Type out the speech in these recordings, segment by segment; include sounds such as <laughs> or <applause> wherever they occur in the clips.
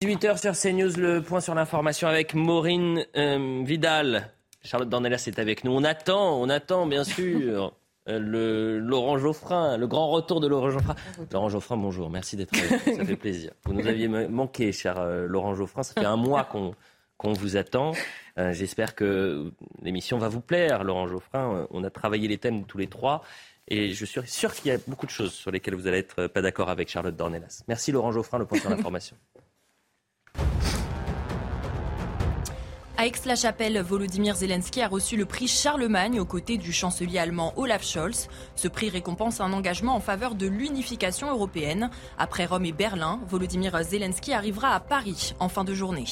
18h sur CNews, le point sur l'information avec Maureen euh, Vidal. Charlotte Dornelas est avec nous. On attend, on attend bien sûr <laughs> euh, le Laurent Geoffrin, le grand retour de Laurent Geoffrin. Laurent Geoffrin, bonjour, merci d'être nous, ça fait plaisir. Vous nous aviez manqué, cher euh, Laurent Geoffrin, ça fait un mois qu'on qu'on vous attend. J'espère que l'émission va vous plaire, Laurent Geoffrin. On a travaillé les thèmes tous les trois. Et je suis sûr qu'il y a beaucoup de choses sur lesquelles vous allez être pas d'accord avec Charlotte Dornelas. Merci Laurent Geoffrin, le point sur l'information. À Aix-la-Chapelle, Volodymyr Zelensky a reçu le prix Charlemagne aux côtés du chancelier allemand Olaf Scholz. Ce prix récompense un engagement en faveur de l'unification européenne. Après Rome et Berlin, Volodymyr Zelensky arrivera à Paris en fin de journée.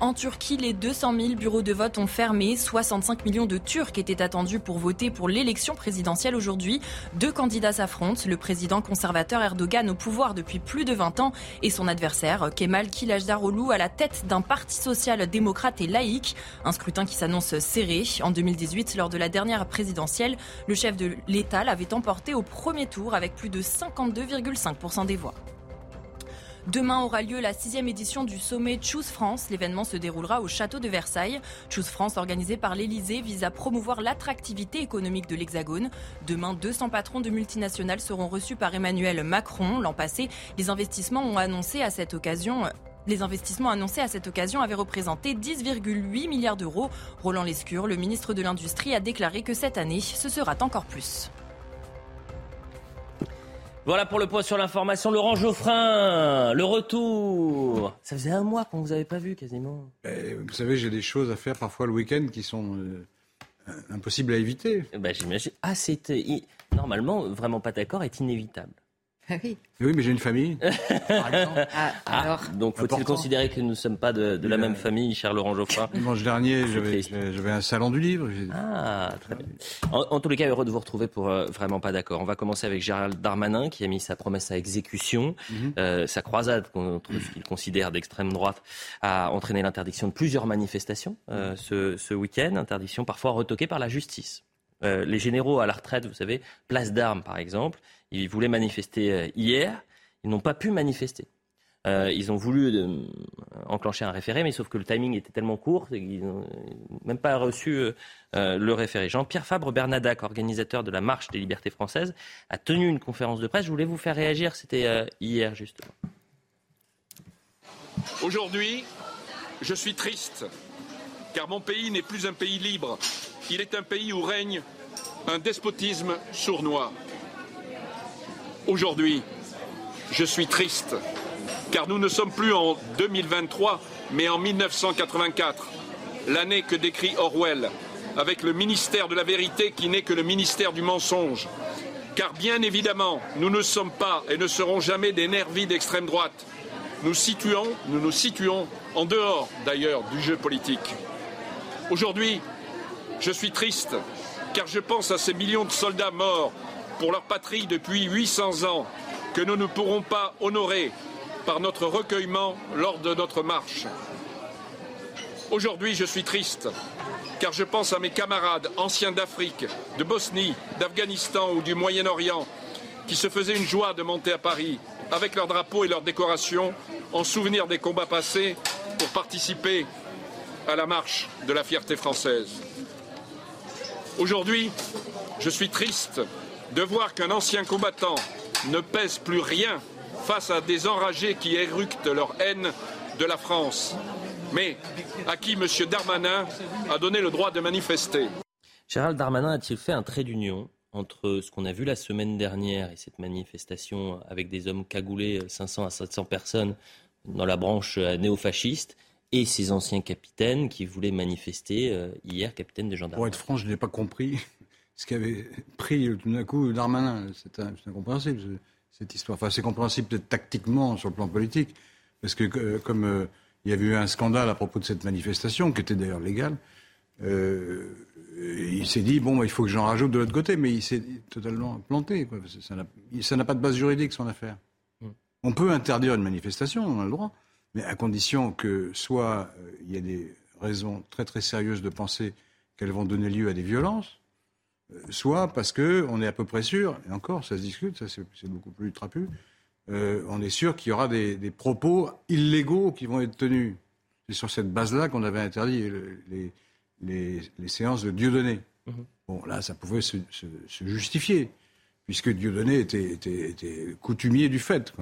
En Turquie, les 200 000 bureaux de vote ont fermé. 65 millions de Turcs étaient attendus pour voter pour l'élection présidentielle aujourd'hui. Deux candidats s'affrontent. Le président conservateur Erdogan au pouvoir depuis plus de 20 ans et son adversaire Kemal Kılıçdaroğlu à la tête d'un parti social-démocrate et laïque. Un scrutin qui s'annonce serré. En 2018, lors de la dernière présidentielle, le chef de l'État l'avait emporté au premier tour avec plus de 52,5% des voix. Demain aura lieu la sixième édition du sommet Choose France. L'événement se déroulera au château de Versailles. Choose France, organisé par l'Elysée, vise à promouvoir l'attractivité économique de l'Hexagone. Demain, 200 patrons de multinationales seront reçus par Emmanuel Macron. L'an passé, les investissements ont annoncé à cette occasion les investissements annoncés à cette occasion avaient représenté 10,8 milliards d'euros. Roland Lescure, le ministre de l'Industrie, a déclaré que cette année, ce sera encore plus. Voilà pour le point sur l'information. Laurent Geoffrin, le retour. Ça faisait un mois qu'on ne vous avait pas vu quasiment. Eh, vous savez, j'ai des choses à faire parfois le week-end qui sont euh, impossibles à éviter. Ben, j'imagine. Ah, c'était. Normalement, vraiment pas d'accord est inévitable. Ah oui. Oui, mais j'ai une famille, <laughs> par exemple. Ah, ah, alors... donc faut-il considérer que nous ne sommes pas de, la même famille, cher Laurent Geoffrin <laughs> Dimanche dernier, j'avais un salon du livre. Ah, très bien. En, tous les cas, heureux de vous retrouver pour euh, Vraiment pas d'accord. On va commencer avec Gérald Darmanin, qui a mis sa promesse à exécution. Mhm. Euh, sa croisade contre ce qu'il considère d'extrême droite a entraîné l'interdiction de plusieurs manifestations euh, ce, ce week-end. Interdiction parfois retoquée par la justice. les généraux à la retraite, vous savez, place d'armes par exemple, ils voulaient manifester euh, hier. Ils n'ont pas pu manifester. Euh, ils ont voulu euh, enclencher un référé, mais sauf que le timing était tellement court qu'ils n'ont même pas reçu le référé. Jean-Pierre Fabre-Bernadac, organisateur de la Marche des libertés françaises, a tenu une conférence de presse. Je voulais vous faire réagir, c'était hier justement. Aujourd'hui, je suis triste, car mon pays n'est plus un pays libre. Il est un pays où règne un despotisme sournois. Aujourd'hui, je suis triste, car nous ne sommes plus en 2023, mais en 1984, l'année que décrit Orwell, avec le ministère de la vérité qui n'est que le ministère du mensonge. Car bien évidemment, nous ne sommes pas et ne serons jamais des nervis d'extrême droite. Nous situons, nous nous situons en dehors d'ailleurs du jeu politique. Aujourd'hui, je suis triste, car je pense à ces millions de soldats morts pour leur patrie depuis 800 ans que nous ne pourrons pas honorer par notre recueillement lors de notre marche. Aujourd'hui, je suis triste, car je pense à mes camarades anciens d'Afrique, de Bosnie, d'Afghanistan ou du Moyen-Orient, qui se faisaient une joie de monter à Paris avec leurs drapeaux et leurs décorations en souvenir des combats passés pour participer à la marche de la fierté française. Aujourd'hui, je suis triste de voir qu'un ancien combattant ne pèse plus rien face à des enragés qui éructent leur haine de la France, mais à qui M. Darmanin a donné le droit de manifester. Gérald Darmanin a-t-il fait un trait d'union entre ce qu'on a vu la semaine dernière et cette manifestation avec des hommes cagoulés, 500 à 700 personnes dans la branche néofasciste, et ces anciens capitaines qui voulaient manifester euh, hier, capitaine de gendarmerie Pour être franc, je n'ai pas compris ce qu'avait pris tout d'un coup Darmanin. C'est incompréhensible, cette histoire. Enfin, c'est compréhensible peut-être tactiquement sur le plan politique, parce que euh, comme euh, il y avait eu un scandale à propos de cette manifestation, qui était d'ailleurs légale, euh, il s'est dit, bon, bah, il faut que j'en rajoute de l'autre côté, mais il s'est totalement planté. Ça n'a pas de base juridique, son affaire. Mm. On peut interdire une manifestation, on a le droit, mais à condition que soit il y a des raisons très très sérieuses de penser qu'elles vont donner lieu à des violences, soit parce qu'on est à peu près sûr, et encore, ça se discute, ça c'est beaucoup plus trapu, euh, on est sûr qu'il y aura des, propos illégaux qui vont être tenus. C'est sur cette base-là qu'on avait interdit les, séances de Dieudonné. Mmh. Bon, là, ça pouvait se, justifier, puisque Dieudonné était, était, coutumier du fait.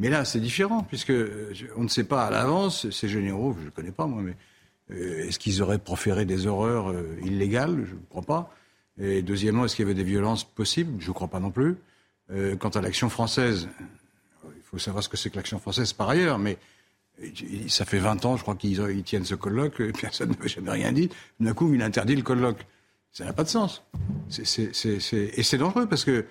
Mais là, c'est différent, puisque euh, on ne sait pas à l'avance, ces généraux, je ne connais pas moi, mais euh, est-ce qu'ils auraient proféré des horreurs illégales? Je ne crois pas. Et deuxièmement, est-ce qu'il y avait des violences possibles? Je ne crois pas non plus. quant à l'action française, faut savoir ce que c'est que l'action française par ailleurs, mais ça fait 20 ans, je crois qu'ils tiennent ce colloque, et personne <laughs> ne veut jamais rien dit. D'un coup, il interdit le colloque. Ça n'a pas de sens. et c'est dangereux parce que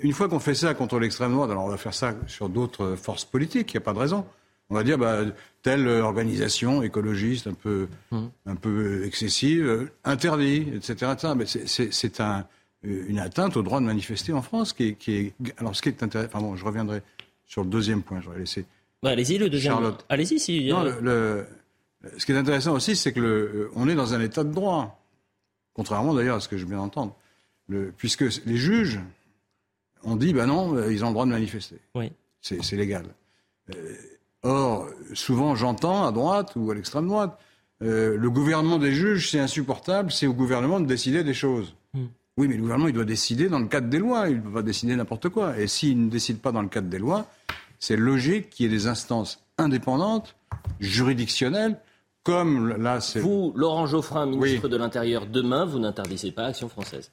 une fois qu'on fait ça contre l'extrême droite, alors on va faire ça sur d'autres forces politiques, il n'y a pas de raison. On va dire, bah, telle organisation écologiste un peu, mmh. un peu excessive, euh, interdit, etc. Mais c'est un, une atteinte au droit de manifester en France qui est, qui est alors ce qui est intéressant, enfin bon, je reviendrai sur le deuxième point. J'aurais laissé. allez-y, le deuxième. Charlotte. Allez-y, si. Non, le, ce qui est intéressant aussi, c'est que le, on est dans un état de droit. Contrairement d'ailleurs à ce que je viens d'entendre. puisque les juges ont dit, ben non, euh, ils ont le droit de manifester. Oui. C'est légal. Euh, or, souvent j'entends à droite ou à l'extrême droite, euh, le gouvernement des juges, c'est insupportable, c'est au gouvernement de décider des choses. Hmm. Oui, mais le gouvernement, il doit décider dans le cadre des lois. Il ne peut pas décider n'importe quoi. Et s'il ne décide pas dans le cadre des lois, c'est logique qu'il y ait des instances indépendantes, juridictionnelles, comme là, c'est... Vous, Laurent Geoffrin, ministre de l'Intérieur, demain, vous n'interdisez pas Action française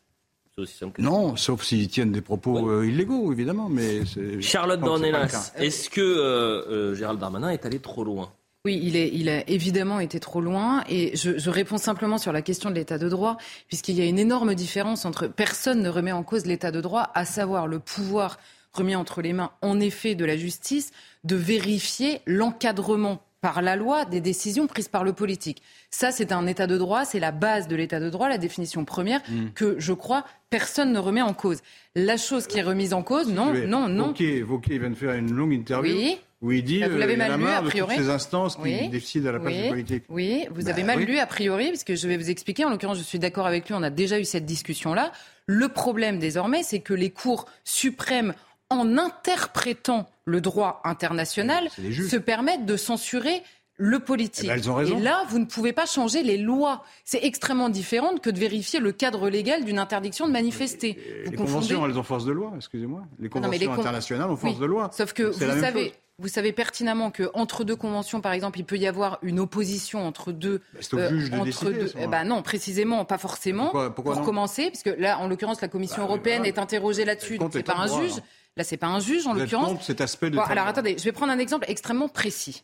non, sauf s'ils tiennent des propos euh, illégaux, évidemment. Mais <laughs> Charlotte Dornelas, est-ce que euh, euh, Gérald Darmanin est allé trop loin? Oui, il, est, il a évidemment été trop loin. Et je, je réponds simplement sur la question de l'état de droit, puisqu'il y a une énorme différence entre personne ne remet en cause l'état de droit, à savoir le pouvoir remis entre les mains, en effet, de la justice, de vérifier l'encadrement par la loi des décisions prises par le politique. Ça, c'est un état de droit, c'est la base de l'état de droit, la définition première mm. que je crois personne ne remet en cause. La chose qui est remise en cause, non, non, non. Vauquier vient de faire une longue interview. Oui. Où il dit, vous l'avez mal lu, a priori. ces instances qui décident à la place oui. politique. Oui, vous avez bah mal lu, a priori, puisque je vais vous expliquer. En l'occurrence, je suis d'accord avec lui, on a déjà eu cette discussion-là. Le problème désormais, c'est que les cours suprêmes, en interprétant le droit international, se permettent de censurer le politique. Eh ben, et là, vous ne pouvez pas changer les lois. C'est extrêmement différent que de vérifier le cadre légal d'une interdiction de manifester. les conventions, elles ont force de loi, excusez-moi. Les conventions internationales ont force de loi. Sauf que vous savez, vous savez pertinemment que entre deux conventions, par exemple, il peut y avoir une opposition entre deux. Bah, c'est au euh, juge de entre deux. Eh ben non, précisément, pas forcément. Pourquoi, pour commencer, puisque là, en l'occurrence, la Commission bah, européenne est interrogée là-dessus. C'est pas un juge. Là, c'est pas un juge en l'occurrence. Cet aspect de alors attendez, je vais prendre un exemple extrêmement précis.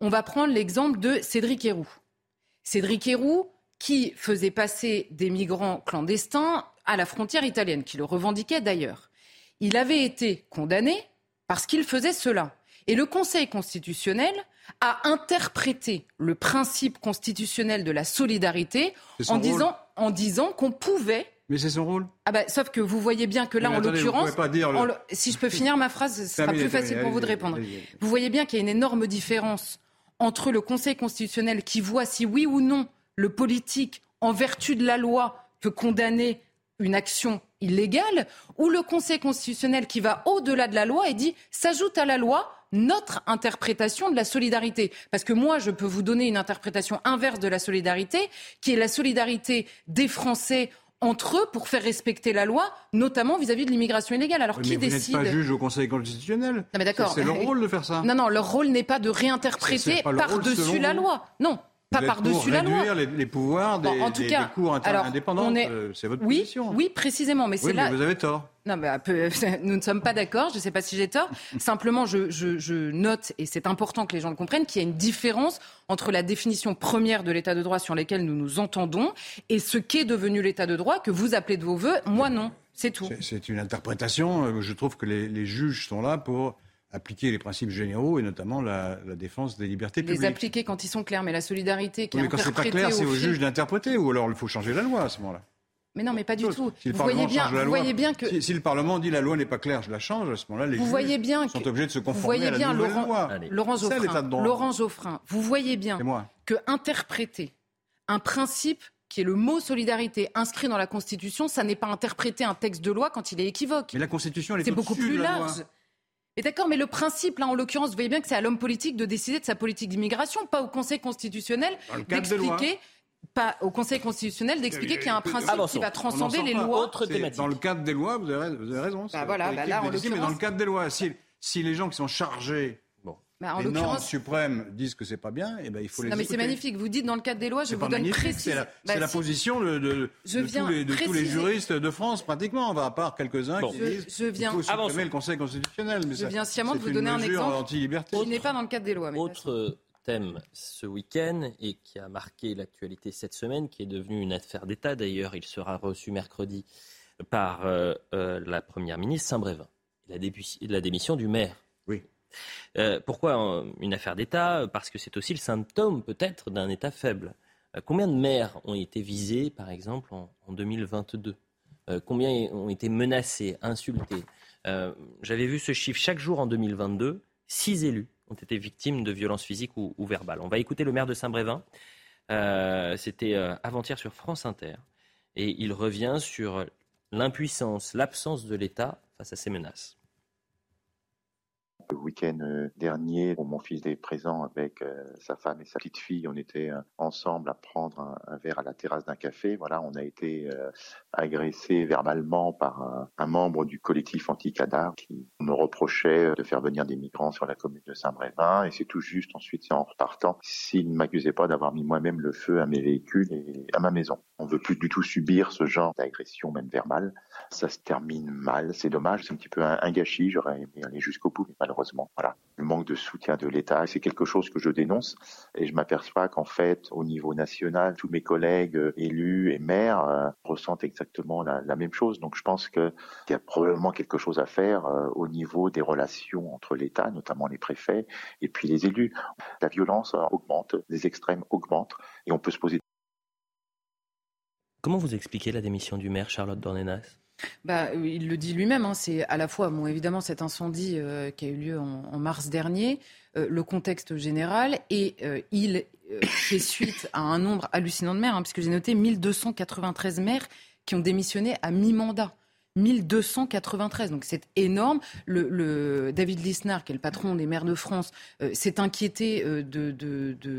On va prendre l'exemple de Cédric Héroux. Cédric Héroux, qui faisait passer des migrants clandestins à la frontière italienne, qui le revendiquait d'ailleurs. Il avait été condamné parce qu'il faisait cela. Et le Conseil constitutionnel a interprété le principe constitutionnel de la solidarité en disant, en disant qu'on pouvait mais c'est son rôle. Ah bah, sauf que vous voyez bien que là, en l'occurrence, si je peux finir ma phrase, ce sera plus facile pour vous de répondre. Vous voyez bien qu'il y a une énorme différence entre le Conseil constitutionnel qui voit si oui ou non le politique, en vertu de la loi, peut condamner une action illégale, ou le Conseil constitutionnel qui va au-delà de la loi et dit s'ajoute à la loi notre interprétation de la solidarité. Parce que moi, je peux vous donner une interprétation inverse de la solidarité, qui est la solidarité des Français entre eux pour faire respecter la loi, notamment vis-à-vis de l'immigration illégale. Alors qui décide Vous n'êtes pas juge au Conseil constitutionnel. Non, mais d'accord. C'est leur rôle de faire ça. Non, non, leur rôle n'est pas de réinterpréter par-dessus la loi. Non, pas par-dessus la loi. réduire les, pouvoirs des, en tout cas, cours indépendants, euh, c'est votre oui, position. Oui, précisément, mais c'est là. Mais vous avez tort. Non, mais <laughs> nous ne sommes pas d'accord. Je ne sais pas si j'ai tort. <laughs> Simplement, je, je, note, et c'est important que les gens le comprennent, qu'il y a une différence entre la définition première de l'état de droit sur laquelle nous nous entendons et ce qu'est devenu l'état de droit que vous appelez de vos voeux. Moi, non. C'est tout. C'est une interprétation. Je trouve que les, les juges sont là pour appliquer les principes généraux et notamment la, défense des libertés publiques. Les appliquer quand ils sont clairs, mais la solidarité qui est Mais quand c'est pas clair, c'est au, juge d'interpréter ou alors il faut changer la loi à ce moment-là. Mais non, mais pas du tout. vous voyez bien, vous voyez bien que si, le Parlement dit la loi n'est pas claire, je la change. À ce moment-là, les vous juges bien sont obligés de se conformer à la bien, nouvelle Laurent, loi. Laurent Geoffrin, Laurent Geoffrin, vous voyez bien que interpréter un principe qui est le mot solidarité inscrit dans la Constitution, ça n'est pas interpréter un texte de loi quand il est équivoque. Mais la Constitution, elle est, beaucoup plus large. Et d'accord, mais le principe, là, en l'occurrence, vous voyez bien que c'est à l'homme politique de décider de sa politique d'immigration, pas au Conseil constitutionnel d'expliquer pas au Conseil constitutionnel d'expliquer qu'il y a un principe qui va transcender les lois. Dans le cadre des lois, vous avez, raison. Bah voilà, bah là, en mais dans le cadre des lois, si, si les gens qui sont chargés bah, en les normes suprêmes disent que c'est pas bien, et eh ben il faut les Non mais c'est magnifique. Vous dites dans le cadre des lois, je vous donne précisément. C'est la, bah, position de, de, tous, les, juristes de France pratiquement, à part quelques-uns qui disent qu'il faut supprimer le Conseil constitutionnel. Mais je viens sciemment de vous donner un exemple qui n'est pas dans le cadre des lois. Autre thème ce week-end et qui a marqué l'actualité cette semaine, qui est devenu une affaire d'État. D'ailleurs, il sera reçu mercredi par euh, euh, la première ministre Saint-Brévin. La, la démission du maire euh, pourquoi une affaire d'État? Parce que c'est aussi le symptôme peut-être d'un État faible. Euh, combien de maires ont été visés, par exemple, en, 2022 euh, Combien ont été menacés, insultés? J'avais vu ce chiffre chaque jour en 2022. Six élus ont été victimes de violences physiques ou, ou verbales. On va écouter le maire de Saint-Brévin. C'était avant-hier sur France Inter. Et il revient sur l'impuissance, l'absence de l'État face à ces menaces. Le week-end euh, dernier, mon fils est présent avec euh, sa femme et sa petite fille. On était euh, ensemble à prendre un, verre à la terrasse d'un café. Voilà, on a été agressé verbalement par un, membre du collectif anti-cadar qui me reprochait de faire venir des migrants sur la commune de Saint-Brévin. Et c'est tout juste ensuite, en repartant, s'il ne m'accusait pas d'avoir mis moi-même le feu à mes véhicules et à ma maison. On veut plus du tout subir ce genre d'agression, même verbale. Ça se termine mal. C'est dommage. C'est un petit peu un, gâchis. J'aurais aimé aller jusqu'au bout, mais malheureusement, voilà. Le manque de soutien de l'État, c'est quelque chose que je dénonce. Et je m'aperçois qu'en fait, au niveau national, tous mes collègues euh, élus et maires euh, ressentent exactement la, même chose. Donc je pense qu'il y a probablement quelque chose à faire euh, au niveau des relations entre l'État, notamment les préfets, et puis les élus. La violence augmente, les extrêmes augmentent, et on peut se poser Comment vous expliquez la démission du maire Charlotte Dornenas bah, il le dit lui-même, hein, c'est à la fois, évidemment, cet incendie euh, qui a eu lieu en, mars dernier, euh, le contexte général, et euh, il fait suite à un nombre hallucinant de maires, hein, puisque j'ai noté 1293 maires qui ont démissionné à mi-mandat. 1293. Donc c'est énorme. Le, David Lisnard, qui est le patron des maires de France, euh, s'est inquiété euh, de,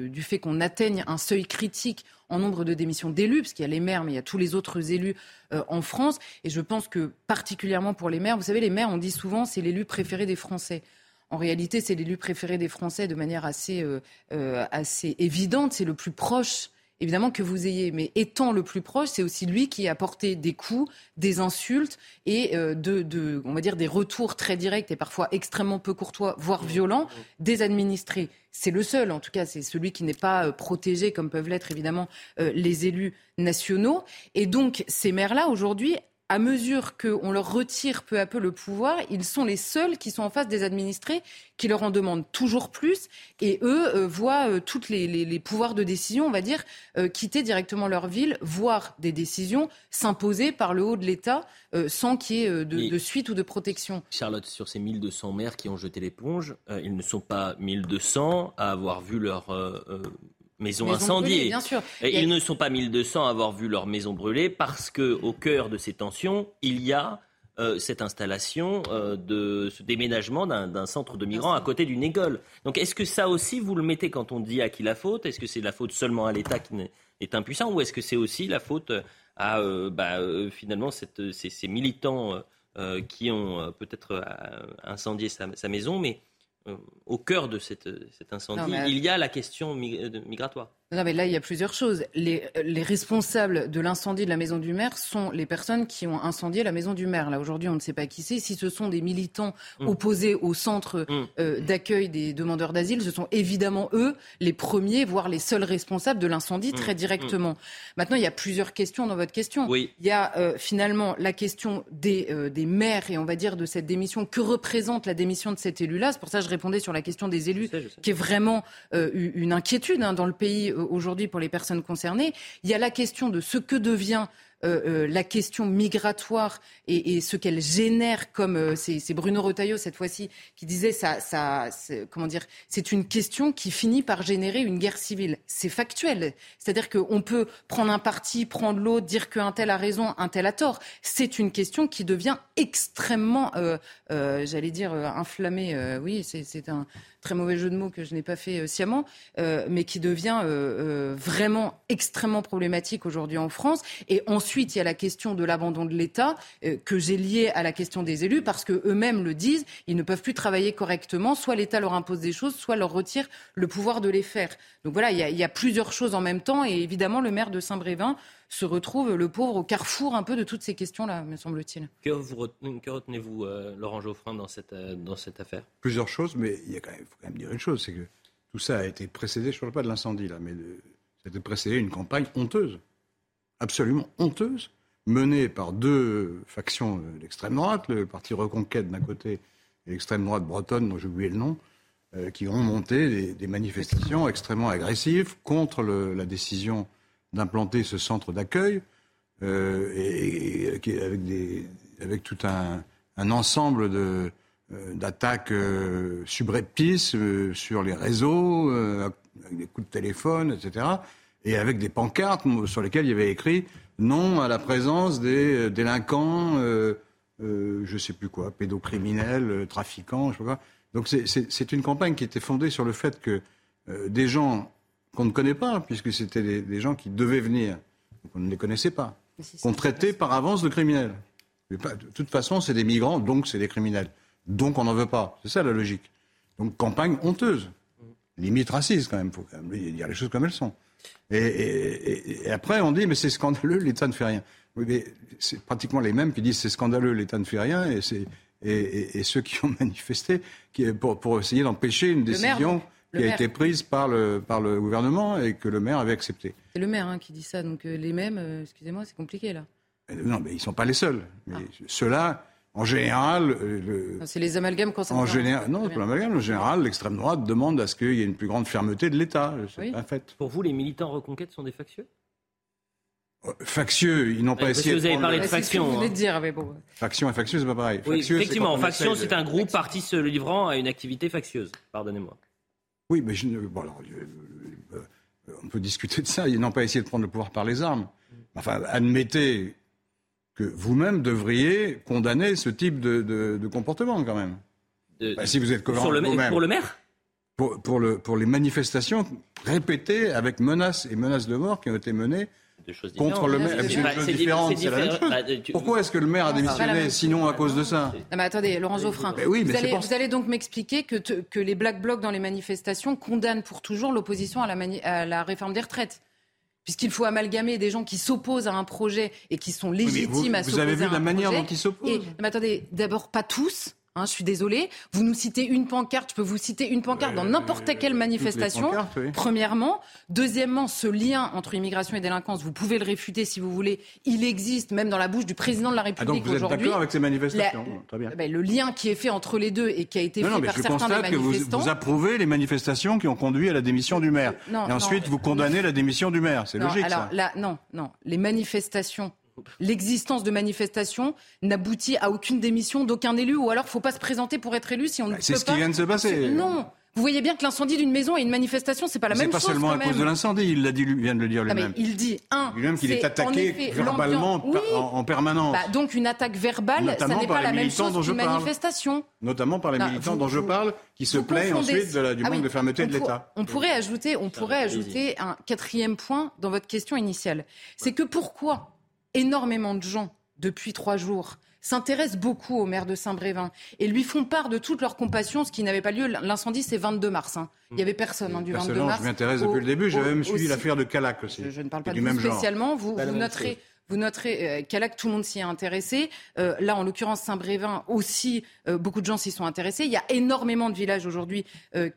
du fait qu'on atteigne un seuil critique en nombre de démissions d'élus, parce qu'il y a les maires, mais il y a tous les autres élus euh, en France. Et je pense que particulièrement pour les maires, vous savez, les maires, on dit souvent, c'est l'élu préféré des Français. En réalité, c'est l'élu préféré des Français de manière assez, assez évidente. C'est le plus proche évidemment que vous ayez, mais étant le plus proche, c'est aussi lui qui a porté des coups, des insultes et euh, de, on va dire, des retours très directs et parfois extrêmement peu courtois, voire violents, des administrés. C'est le seul, en tout cas, c'est celui qui n'est pas euh, protégé comme peuvent l'être évidemment euh, les élus nationaux. Et donc, ces maires-là, aujourd'hui, à mesure qu'on leur retire peu à peu le pouvoir, ils sont les seuls qui sont en face des administrés, qui leur en demandent toujours plus, et eux euh, voient euh, tous les, pouvoirs de décision, on va dire, euh, quitter directement leur ville, voire des décisions s'imposer par le haut de l'État sans qu'il y ait de, suite ou de protection. Charlotte, sur ces 1200 maires qui ont jeté l'éponge, ils ne sont pas 1200 à avoir vu leur maisons incendiées. bien sûr. Et Ils ne sont pas 1200 à avoir vu leur maison brûler parce que au cœur de ces tensions, il y a euh, cette installation euh, de ce déménagement d'un centre de migrants à côté d'une école. Donc est-ce que ça aussi vous le mettez quand on dit à qui la faute? Est-ce que c'est la faute seulement à l'État qui est impuissant ou est-ce que c'est aussi la faute à euh, bah, finalement cette, ces, militants qui ont peut-être incendié sa, sa, maison, mais au cœur de cet incendie, il y a la question migratoire. Non, mais là, il y a plusieurs choses. Les, les responsables de l'incendie de la maison du maire sont les personnes qui ont incendié la maison du maire. Là, aujourd'hui, on ne sait pas qui c'est. Si ce sont des militants mm. opposés au centre mm. euh, d'accueil des demandeurs d'asile, ce sont évidemment eux les premiers, voire les seuls responsables de l'incendie, mm. très directement. Maintenant, il y a plusieurs questions dans votre question. Oui. Il y a euh, finalement la question des, euh, des maires et on va dire de cette démission. Que représente la démission de cet élu-là? C'est pour ça que je répondais sur la question des élus, qui est vraiment une inquiétude hein, dans le pays euh, aujourd'hui pour les personnes concernées. Il y a la question de ce que devient euh, euh, la question migratoire et, ce qu'elle génère, comme euh, c'est Bruno Retailleau cette fois-ci qui disait, ça, comment dire, c'est une question qui finit par générer une guerre civile. C'est factuel, c'est-à-dire qu'on peut prendre un parti, prendre l'autre, dire qu'un tel a raison, un tel a tort. C'est une question qui devient extrêmement, j'allais dire, inflammée. oui, c'est un très mauvais jeu de mots que je n'ai pas fait euh, sciemment, euh, mais qui devient euh, vraiment extrêmement problématique aujourd'hui en France. Et ensuite, il y a la question de l'abandon de l'État que j'ai lié à la question des élus, parce que eux-mêmes le disent, ils ne peuvent plus travailler correctement. Soit l'État leur impose des choses, soit leur retire le pouvoir de les faire. Donc voilà, il y a plusieurs choses en même temps. Et évidemment, le maire de Saint-Brévin se retrouve, le pauvre, au carrefour un peu de toutes ces questions-là, me semble-t-il. Que, retenez-vous, euh, Laurent Geoffrin, dans cette, euh, dans cette affaire? Plusieurs choses, mais il y a quand même, faut quand même dire une chose, c'est que tout ça a été précédé, je ne parle pas de l'incendie, là, mais ça a été précédé d'une campagne honteuse, absolument honteuse, menée par deux factions d'extrême droite, le parti Reconquête d'un côté et l'extrême droite bretonne, dont j'ai oublié le nom, euh, qui ont monté des, manifestations extrêmement agressives contre la décision d'implanter ce centre d'accueil euh, avec, tout un, ensemble euh, d'attaques euh, subreptices euh, sur les réseaux, avec des coups de téléphone, etc. Et avec des pancartes sur lesquelles il y avait écrit non à la présence des délinquants, je ne sais plus quoi, pédocriminels, trafiquants, je sais pas quoi. Donc c'est une campagne qui était fondée sur le fait que des gens qu'on ne connaît pas, puisque c'était des, gens qui devaient venir, on ne les connaissait pas, qu'on traitait par avance de criminels. de toute façon, c'est des migrants, donc c'est des criminels. Donc on n'en veut pas. C'est ça la logique. Donc campagne honteuse. Limite raciste quand même, il faut quand même dire les choses comme elles sont. Et, après on dit mais c'est scandaleux, l'État ne fait rien. Oui, mais c'est pratiquement les mêmes qui disent c'est scandaleux, l'État ne fait rien, et, et, ceux qui ont <laughs> manifesté qui, pour, pour essayer d'empêcher une décision qui a été prise par le, par le gouvernement et que le maire avait accepté. C'est le maire hein, qui dit ça, donc euh, les mêmes, euh, excusez-moi, c'est compliqué là. Euh, non, mais ils ne sont pas les seuls. Ah. Ceux-là, en général. C'est les amalgames qu'on En général, non, pas l'amalgame. En général, l'extrême droite demande à ce qu'il y ait une plus grande fermeté de l'État. C'est un fait. Pour vous, les militants reconquête sont des factieux? Factieux, ils n'ont pas essayé. Parce que vous avez parlé de faction. Vous venez de dire, mais bon. Faction et factieux, c'est pas pareil. Oui, effectivement, faction, c'est un groupe parti se livrant à une activité factieuse. Pardonnez-moi. Oui, mais je, bon, alors, euh, on peut discuter de ça. Ils n'ont pas essayé de prendre le pouvoir par les armes. Enfin, admettez que vous-même devriez condamner ce type de, comportement, quand même. Bah, si vous êtes cohérent pour le, pour le maire? Pour, pour, le, pour les manifestations répétées avec menaces et menaces de mort qui ont été menées contre le maire. C'est différent. Pourquoi est-ce que le maire a démissionné sinon à cause de ça non, mais Attendez, Laurent Geoffrin, oui, vous, allez, vous, allez, donc m'expliquer que, que les Black Blocs dans les manifestations condamnent pour toujours l'opposition à la, à la réforme des retraites puisqu'il faut amalgamer des gens qui s'opposent à un projet et qui sont légitimes à s'opposer à un projet. Vous avez vu la manière dont ils s'opposent Mais attendez, d'abord pas tous. Hein, je suis désolée. Vous nous citez une pancarte, je peux vous citer une pancarte dans n'importe quelle manifestation. Premièrement. Deuxièmement, ce lien entre immigration et délinquance, vous pouvez le réfuter si vous voulez. Il existe même dans la bouche du président de la République aujourd'hui. Ah donc vous êtes d'accord avec ces manifestations? Très bien. Ben, le lien qui est fait entre les deux et qui a été fait par certains des manifestants. Que vous, approuvez les manifestations qui ont conduit à la démission du maire. et ensuite, vous condamnez la démission du maire. C'est logique, alors, ça. non, non. Les manifestations l'existence de manifestations n'aboutit à aucune démission d'aucun élu, ou alors il ne faut pas se présenter pour être élu si on ne bah, peut pas. C'est ce qui vient de se passer. Non. Vous voyez bien que l'incendie d'une maison et une manifestation, c'est pas la même chose. C'est pas seulement à cause de l'incendie, il l'a dit, vient de le dire lui-même. Il dit un. Lui-même qu'il est, attaqué verbalement en, permanence. Bah, donc une attaque verbale, ça n'est pas la même chose qu'une manifestation. Notamment par les bah, militants dont je parle, qui se plaignent ensuite de du ah manque de fermeté de l'État. On pourrait énormément de gens depuis trois jours s'intéressent beaucoup au maire de Saint-Brévin et lui font part de toute leur compassion, ce qui n'avait pas lieu. L'incendie, c'est 22 mars. Hein. Il n'y avait personne hein, du 22 mars. Je m'intéresse depuis le début. J'avais même suivi l'affaire de Calac aussi. Je, ne parle pas de vous spécialement. Vous, vous noterez vous noterez euh, là tout le monde s'y est intéressé. Euh, là, en l'occurrence, Saint-Brévin aussi, euh, beaucoup de gens s'y sont intéressés. Il y a énormément de villages aujourd'hui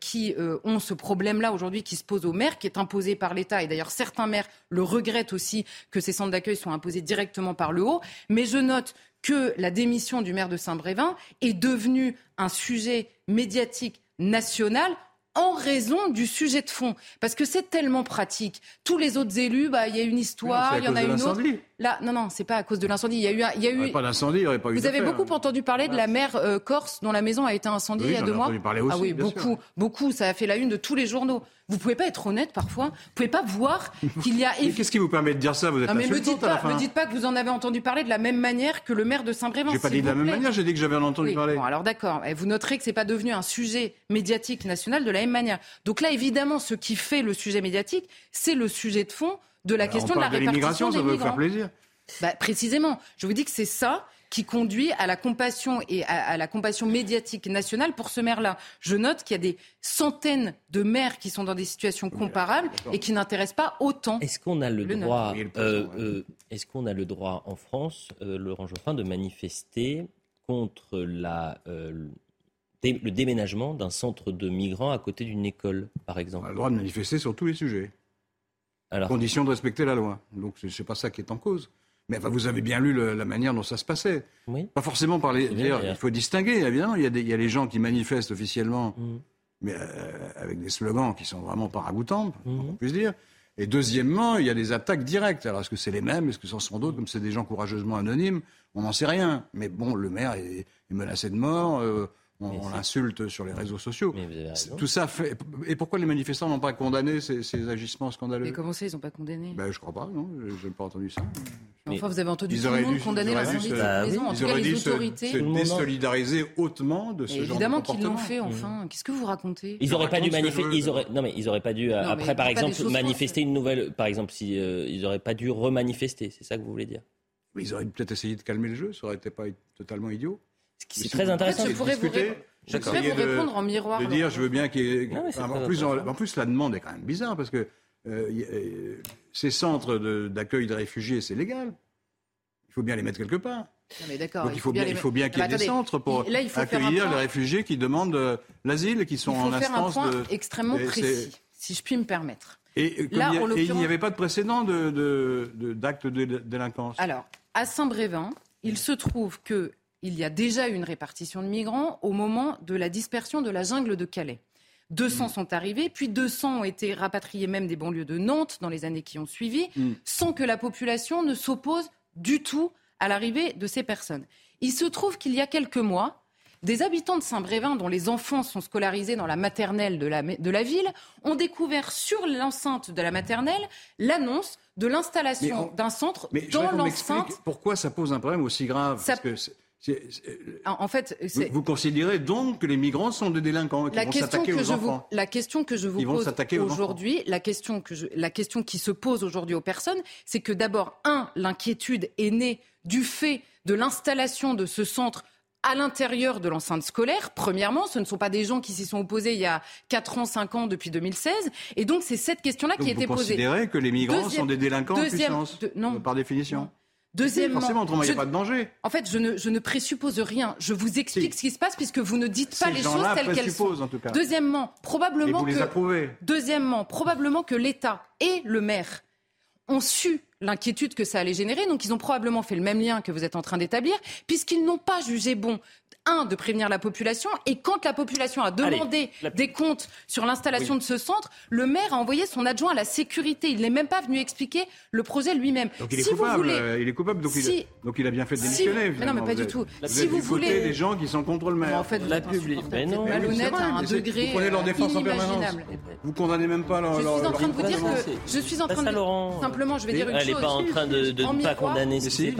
qui ont ce problème-là aujourd'hui qui se pose aux maires, qui est imposé par l'État. Et d'ailleurs, certains maires le regrettent aussi que ces centres d'accueil soient imposés directement par le haut. Mais je note que la démission du maire de Saint-Brévin est devenue un sujet médiatique national en raison du sujet de fond. Parce que c'est tellement pratique. Tous les autres élus, bah, il y a une histoire, il y en a une autre. Là, non, non, c'est pas à cause de l'incendie. Il y a eu, il y a eu. Pas d'incendie, il n'y aurait pas eu. Vous avez beaucoup entendu parler de la mère euh, corse dont la maison a été incendiée il y a deux mois. Entendu parler aussi, ah oui, beaucoup, beaucoup. Ça a fait la une de tous les journaux. Vous pouvez pas être honnête parfois. Vous pouvez pas voir qu'il y a. Qu'est-ce qui vous permet de dire ça? Vous êtes non, mais me dites pas, me dites pas que vous en avez entendu parler de la même manière que le maire de Saint-Brévin. J'ai pas dit de la même manière. J'ai dit que j'avais entendu parler. Bon, alors d'accord. Vous noterez que c'est pas devenu un sujet médiatique national de la même manière. Donc là, évidemment, ce qui fait le sujet médiatique, c'est le sujet de fond de la question de la répartition des ça veut faire plaisir. Bah, précisément. Je vous dis que c'est ça qui conduit à la compassion et à, la compassion médiatique nationale pour ce maire-là. Je note qu'il y a des centaines de maires qui sont dans des situations comparables et qui n'intéressent pas autant. Est-ce qu'on a le, droit, euh, euh, est-ce qu'on a le droit en France, euh, Laurent Geoffrin, de manifester contre la le déménagement d'un centre de migrants à côté d'une école, par exemple? On a le droit de manifester sur tous les sujets. Alors, Condition de respecter la loi. Donc, ce n'est pas ça qui est en cause. Mais vous avez bien lu la manière dont ça se passait. Oui. Pas forcément par les. D'ailleurs, il faut distinguer, évidemment. Il y, a il y a les gens qui manifestent officiellement, mmh. mais euh, avec des slogans qui sont vraiment pas ragoûtants, mmh. on puisse dire. Et deuxièmement, il y a des attaques directes. Alors, est-ce que c'est les mêmes? Est-ce que ce sont d'autres Comme c'est des gens courageusement anonymes, on n'en sait rien. Mais bon, le maire est, menacé de mort. Euh, on, l'insulte sur les réseaux sociaux. Tout ça fait. Et pourquoi les manifestants n'ont pas condamné ces, agissements scandaleux Mais comment ça, ils n'ont pas condamné? Ben, Je crois pas, non. Je n'ai pas entendu ça. enfin, vous avez entendu tout le monde condamner l'incendie de la maison. En tout cas, les autorités. Se, désolidariser hautement de ce genre de Évidemment qu'ils l'ont fait, enfin. Qu'est-ce que vous racontez? Ils n'auraient pas dû manifester. Ils auraient... Non, mais ils n'auraient pas dû. après, par exemple, manifester une nouvelle. Par exemple, si euh, ils n'auraient pas dû remanifester. C'est ça que vous voulez dire? Ils auraient peut-être essayé de calmer le jeu. Ça aurait été pas totalement idiot. C'est très intéressant. je pourrais je vais vous répondre en miroir. De dire, je veux bien qu'il y ait... en, plus, en, plus, la demande est quand même bizarre parce que euh, euh, ces centres d'accueil de, réfugiés, c'est légal. Il faut bien les mettre quelque part. mais d'accord. Donc il faut, bien, il faut bien qu'il y ait des centres pour accueillir les réfugiés qui demandent euh, l'asile, qui sont en instance faire un point extrêmement précis, si je puis me permettre. Et, Là, il n'y avait pas de précédent d'actes de, de, délinquance. Alors, à Saint-Brévin, il se trouve que il y a déjà une répartition de migrants au moment de la dispersion de la jungle de Calais. 200 mm. sont arrivés, puis 200 ont été rapatriés même des banlieues de Nantes dans les années qui ont suivi, mm. sans que la population ne s'oppose du tout à l'arrivée de ces personnes. Il se trouve qu'il y a quelques mois, des habitants de Saint-Brévin, dont les enfants sont scolarisés dans la maternelle de la, de la ville, ont découvert sur l'enceinte de la maternelle l'annonce de l'installation d'un centre dans l'enceinte. Pourquoi ça pose un problème aussi grave en fait, vous, considérez donc que les migrants sont des délinquants qui la vont s'attaquer aux enfants La question que je vous pose aujourd'hui, la question, que la question qui se pose aujourd'hui aux personnes, c'est que d'abord, un, l'inquiétude est née du fait de l'installation de ce centre à l'intérieur de l'enceinte scolaire. Premièrement, ce ne sont pas des gens qui s'y sont opposés il y a 4 ans, 5 ans, depuis 2016. Et donc, c'est cette question-là qui a été posée. Vous considérez que les migrants sont des délinquants en puissance, non, par définition? Deuxièmement, forcément, autrement, il n'y a pas de danger. En fait, je ne, je ne présuppose rien. Je vous explique ce qui se passe puisque vous ne dites pas les choses telles qu'elles sont. En tout cas. Deuxièmement, probablement approuvez. Deuxièmement, probablement que l'État et le maire ont su l'inquiétude que ça allait générer. Donc, ils ont probablement fait le même lien que vous êtes en train d'établir, puisqu'ils n'ont pas jugé bon un, de prévenir la population, et quand la population a demandé des comptes sur l'installation de ce centre, le maire a envoyé son adjoint à la sécurité. Il n'est même pas venu expliquer le projet lui-même. Donc il est coupable, euh, il est coupable, donc, il, donc il a bien fait de démissionner. mais non, mais pas du tout. Vous si vous voulez des gens qui sont contre le maire. en fait, la publique. Mais non, malhonnête à un degré Vous prenez leur défense en permanence. Vous condamnez même pas leur. Je suis en train de vous dire que je suis en train de simplement, je vais dire une chose. Elle n'est pas en train de ne pas condamner.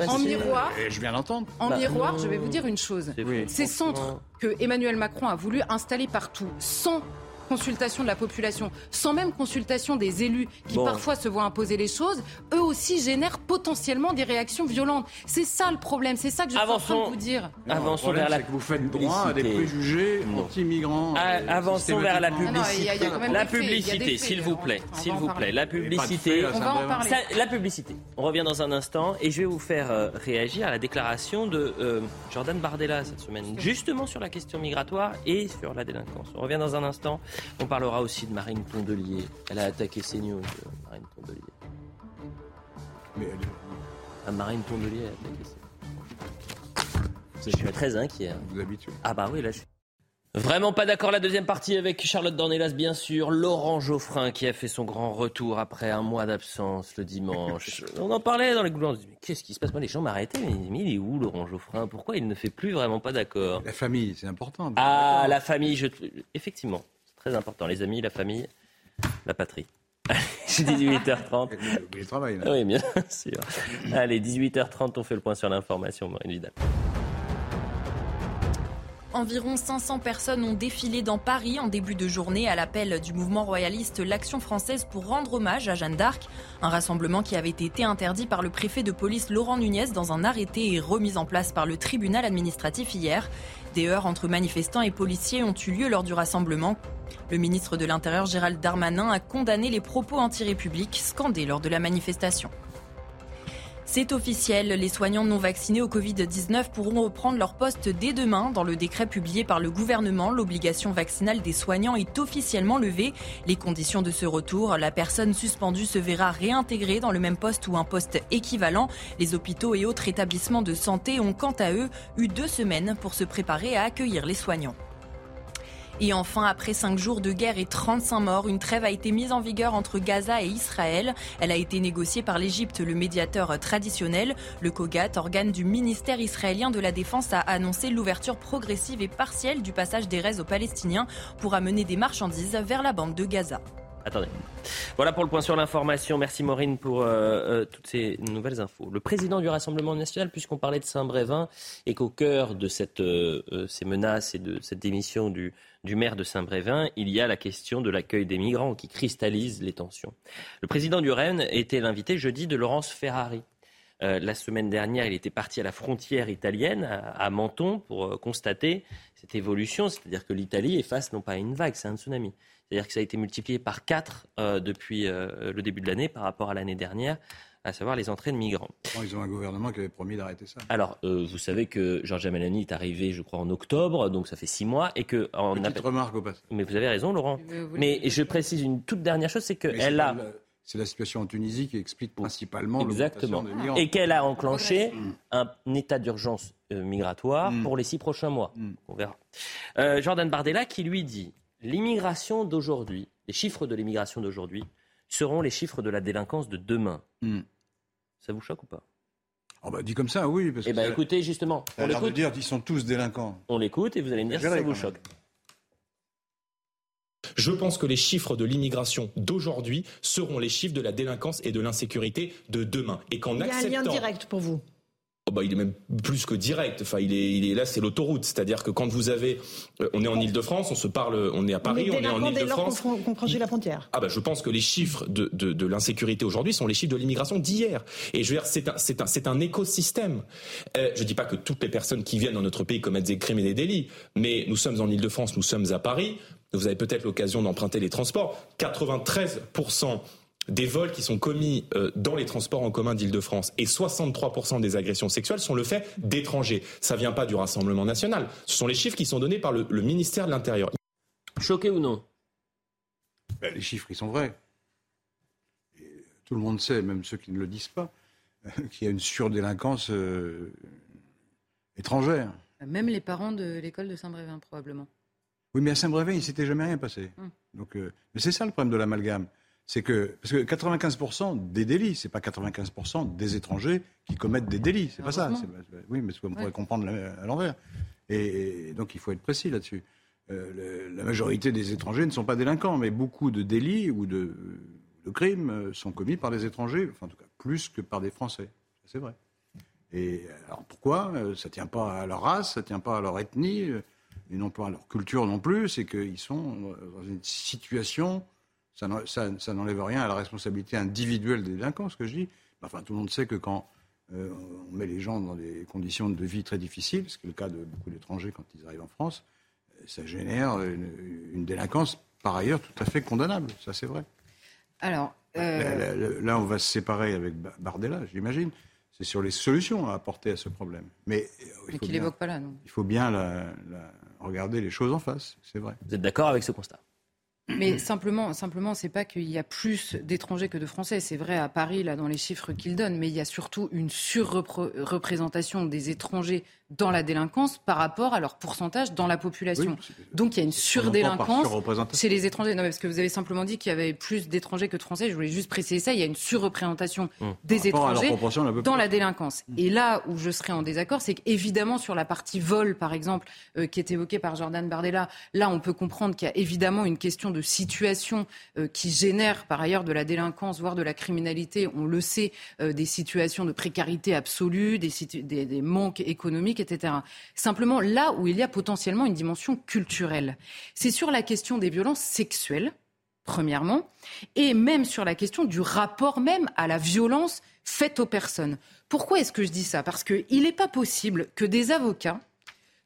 En miroir. Je viens d'entendre. En bah, miroir, je vais vous dire une chose. Ces centres que Emmanuel Macron a voulu installer partout, sans consultation de la population, sans même consultation des élus qui parfois se voient imposer les choses, eux aussi génèrent potentiellement des réactions violentes. C'est ça le problème, c'est ça que je suis en train de vous dire. Avançons vers la que vous faites droit à des préjugés anti-migrants. Ah, avançons vers la publicité. la publicité, s'il vous plaît, s'il vous plaît, la publicité. On va en parler. la publicité. On revient dans un instant et je vais vous faire euh, réagir à la déclaration de euh, Jordan Bardella cette semaine, justement sur la question migratoire et sur la délinquance. On revient dans un instant. On parlera aussi de Marine Tondelier. Elle a attaqué CNews, euh, Marine Tondelier. Mais elle... Ah, Marine Tondelier a attaqué CNews. Je suis très inquiet. Hein. Vous habituez Ah bah oui, là je suis... Vraiment pas d'accord la deuxième partie avec Charlotte Dornelas, bien sûr. Laurent Geoffrin qui a fait son grand retour après un mois d'absence le dimanche. <laughs> On en parlait dans les couloirs. Qu'est-ce qui se passe? Moi, les gens m'arrêtaient. Mais, il est où, Laurent Geoffrin? Pourquoi il ne fait plus vraiment pas d'accord? La famille, c'est important. Ah, la famille, je... effectivement. Très important. Les amis, la famille, la patrie. 18h30. Le travail, là. Oui, bien <laughs> sûr. Allez, 18h30, on fait le point sur l'information, Marine Vidal. Environ 500 personnes ont défilé dans Paris en début de journée à l'appel du mouvement royaliste L'Action française pour rendre hommage à Jeanne d'Arc. Un rassemblement qui avait été interdit par le préfet de police Laurent Nunez dans un arrêté et remis en place par le tribunal administratif hier. Des heurts entre manifestants et policiers ont eu lieu lors du rassemblement. Le ministre de l'Intérieur Gérald Darmanin a condamné les propos anti-républiques scandés lors de la manifestation. C'est officiel, les soignants non vaccinés au Covid-19 pourront reprendre leur poste dès demain. Dans le décret publié par le gouvernement, l'obligation vaccinale des soignants est officiellement levée. Les conditions de ce retour, la personne suspendue se verra réintégrée dans le même poste ou un poste équivalent. Les hôpitaux et autres établissements de santé ont quant à eux eu deux semaines pour se préparer à accueillir les soignants. Et enfin, après cinq jours de guerre et 35 morts, une trêve a été mise en vigueur entre Gaza et Israël. Elle a été négociée par l'Égypte, le médiateur traditionnel. Le COGAT, organe du ministère israélien de la Défense, a annoncé l'ouverture progressive et partielle du passage des raies aux Palestiniens pour amener des marchandises vers la bande de Gaza. Attendez. Voilà pour le point sur l'information. Merci Maureen pour euh, euh, toutes ces nouvelles infos. Le président du Rassemblement national, puisqu'on parlait de Saint-Brévin, et qu'au cœur de euh, ces menaces et de cette démission du, maire de Saint-Brévin, il y a la question de l'accueil des migrants qui cristallise les tensions. Le président du Rennes était l'invité jeudi de Laurence Ferrari. la semaine dernière, il était parti à la frontière italienne, à, Menton, pour constater cette évolution, c'est-à-dire que l'Italie est face non pas à une vague, c'est un tsunami. C'est-à-dire que ça a été multiplié par 4 euh, depuis euh, le début de l'année par rapport à l'année dernière à savoir les entrées de migrants. ils ont un gouvernement qui avait promis d'arrêter ça. Alors, euh, vous savez que Georgia Meloni est arrivé, je crois, en octobre, donc ça fait six mois, et que en Petite remarque au passage. Mais vous avez raison, Laurent. Mais je précise une toute dernière chose, c'est qu'elle a. C'est la situation en Tunisie qui explique principalement Exactement. De migrants. Et qu'elle a enclenché un état d'urgence migratoire mm. pour les six prochains mois. Mm. On verra. Jordan Bardella qui lui dit l'immigration d'aujourd'hui, les chiffres de l'immigration d'aujourd'hui seront les chiffres de la délinquance de demain. Hmm. Ça vous choque ou pas? Oh bah, Dit comme ça, oui. Parce eh bien, écoutez, justement. On l'écoute. dire qu'ils sont tous délinquants. On l'écoute et vous allez me dire si ça vous choque. Je pense que les chiffres de l'immigration d'aujourd'hui seront les chiffres de la délinquance et de l'insécurité de demain. Et qu'en Il y a un lien direct pour vous Oh, bah, il est même plus que direct. Enfin, il est, il est là, c'est l'autoroute. C'est-à-dire que quand vous avez, euh, on est en Ile-de-France, on se parle, on est à Paris, on est en Ile-de-France. Qu'on franchit la frontière. Ah bah, je pense que les chiffres de, de, de l'insécurité aujourd'hui sont les chiffres de l'immigration d'hier. Et je veux dire, c'est un, c'est un, c'est un écosystème. Euh, je dis pas que toutes les personnes qui viennent dans notre pays commettent des crimes et des délits, mais nous sommes en Ile-de-France, nous sommes à Paris. Vous avez peut-être l'occasion d'emprunter les transports. 93 des vols qui sont commis euh, dans les transports en commun d'Île-de-France et 63% des agressions sexuelles sont le fait d'étrangers. Ça vient pas du Rassemblement national. Ce sont les chiffres qui sont donnés par le, ministère de l'Intérieur. Choqué ou non? Ben, Les chiffres, ils sont vrais. tout le monde sait, même ceux qui ne le disent pas, qu'il y a une surdélinquance euh, étrangère. Même les parents de l'école de Saint-Brévin, probablement. Oui, mais à Saint-Brévin, il ne s'était jamais rien passé. Hum. Donc, euh, mais c'est ça le problème de l'amalgame c'est que parce que 95% des délits, c'est pas 95% des étrangers qui commettent des délits, c'est pas ça. Oui, mais on pourrait comprendre à l'envers. Et, donc il faut être précis là-dessus. Euh, la majorité des étrangers ne sont pas délinquants, mais beaucoup de délits ou de, crimes euh, sont commis par des étrangers, enfin en tout cas plus que par des Français. C'est vrai. Et alors pourquoi euh, Ça tient pas à leur race, ça tient pas à leur ethnie, et non pas à leur culture non plus. C'est qu'ils sont dans une situation ça n'enlève rien à la responsabilité individuelle des délinquants, ce que je dis. Enfin, tout le monde sait que quand euh, on met les gens dans des conditions de vie très difficiles, ce qui est le cas de beaucoup d'étrangers quand ils arrivent en France, euh, ça génère une, délinquance par ailleurs tout à fait condamnable. Ça, c'est vrai. Alors. Euh, là, on va se séparer avec Bardella, j'imagine. C'est sur les solutions à apporter à ce problème. Mais, il faut, bien, pas là, non. Il faut bien regarder les choses en face, c'est vrai. Vous êtes d'accord avec ce constat? Mais simplement, simplement, c'est pas qu'il y a plus d'étrangers que de Français. C'est vrai à Paris, là, dans les chiffres qu'ils donnent, mais il y a surtout une surreprésentation des étrangers dans la délinquance par rapport à leur pourcentage dans la population. Donc il y a une surdélinquance chez les étrangers. Non, parce que vous avez simplement dit qu'il y avait plus d'étrangers que de Français. Je voulais juste préciser ça. Il y a une surreprésentation hum. des étrangers dans la délinquance. Hum. Et là où je serais en désaccord, c'est qu'évidemment sur la partie vol, par exemple, euh, qui est évoquée par Jordan Bardella, là on peut comprendre qu'il y a évidemment une question de situation euh, qui génère par ailleurs de la délinquance, voire de la criminalité. On le sait, euh, des situations de précarité absolue, des, des, des manques économiques etc. Simplement, là où il y a potentiellement une dimension culturelle, c'est sur la question des violences sexuelles, premièrement, et même sur la question du rapport même à la violence faite aux personnes. Pourquoi est-ce que je dis ça? Parce qu'il n'est pas possible que des avocats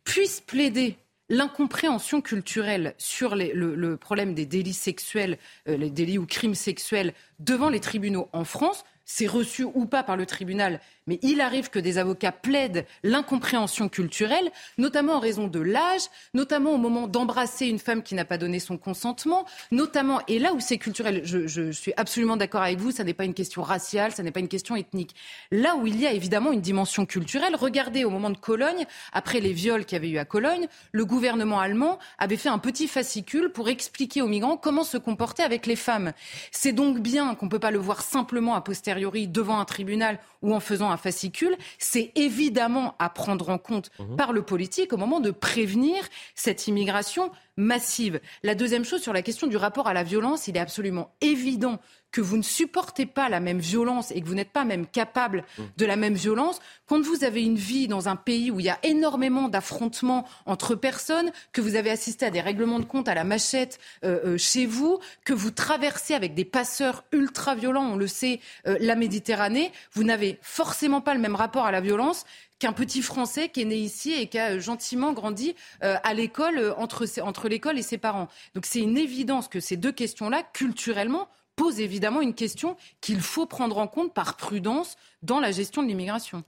puissent plaider l'incompréhension culturelle sur le, problème des délits sexuels, euh, les délits ou crimes sexuels devant les tribunaux en France, c'est reçu ou pas par le tribunal, mais il arrive que des avocats plaident l'incompréhension culturelle, notamment en raison de l'âge, notamment au moment d'embrasser une femme qui n'a pas donné son consentement, notamment, et là où c'est culturel, je, suis absolument d'accord avec vous, ça n'est pas une question raciale, ça n'est pas une question ethnique. Là où il y a évidemment une dimension culturelle, regardez au moment de Cologne, après les viols qu'il y avait eu à Cologne, le gouvernement allemand avait fait un petit fascicule pour expliquer aux migrants comment se comporter avec les femmes. C'est donc bien qu'on ne peut pas le voir simplement a posteriori devant un tribunal ou en faisant un fascicule, c'est évidemment à prendre en compte mhm. par le politique au moment de prévenir cette immigration massive. La deuxième chose sur la question du rapport à la violence, il est absolument évident que vous ne supportez pas la même violence et que vous n'êtes pas même capable mmh. de la même violence, quand vous avez une vie dans un pays où il y a énormément d'affrontements entre personnes, que vous avez assisté à des règlements de compte à la machette euh, euh, chez vous, que vous traversez avec des passeurs ultra violents, on le sait, euh, la Méditerranée, vous n'avez forcément pas le même rapport à la violence qu'un petit Français qui est né ici et qui a gentiment grandi à l'école entre, entre l'école et ses parents. Donc c'est une évidence que ces deux questions-là, culturellement, pose évidemment une question qu'il faut prendre en compte par prudence dans la gestion de l'immigration.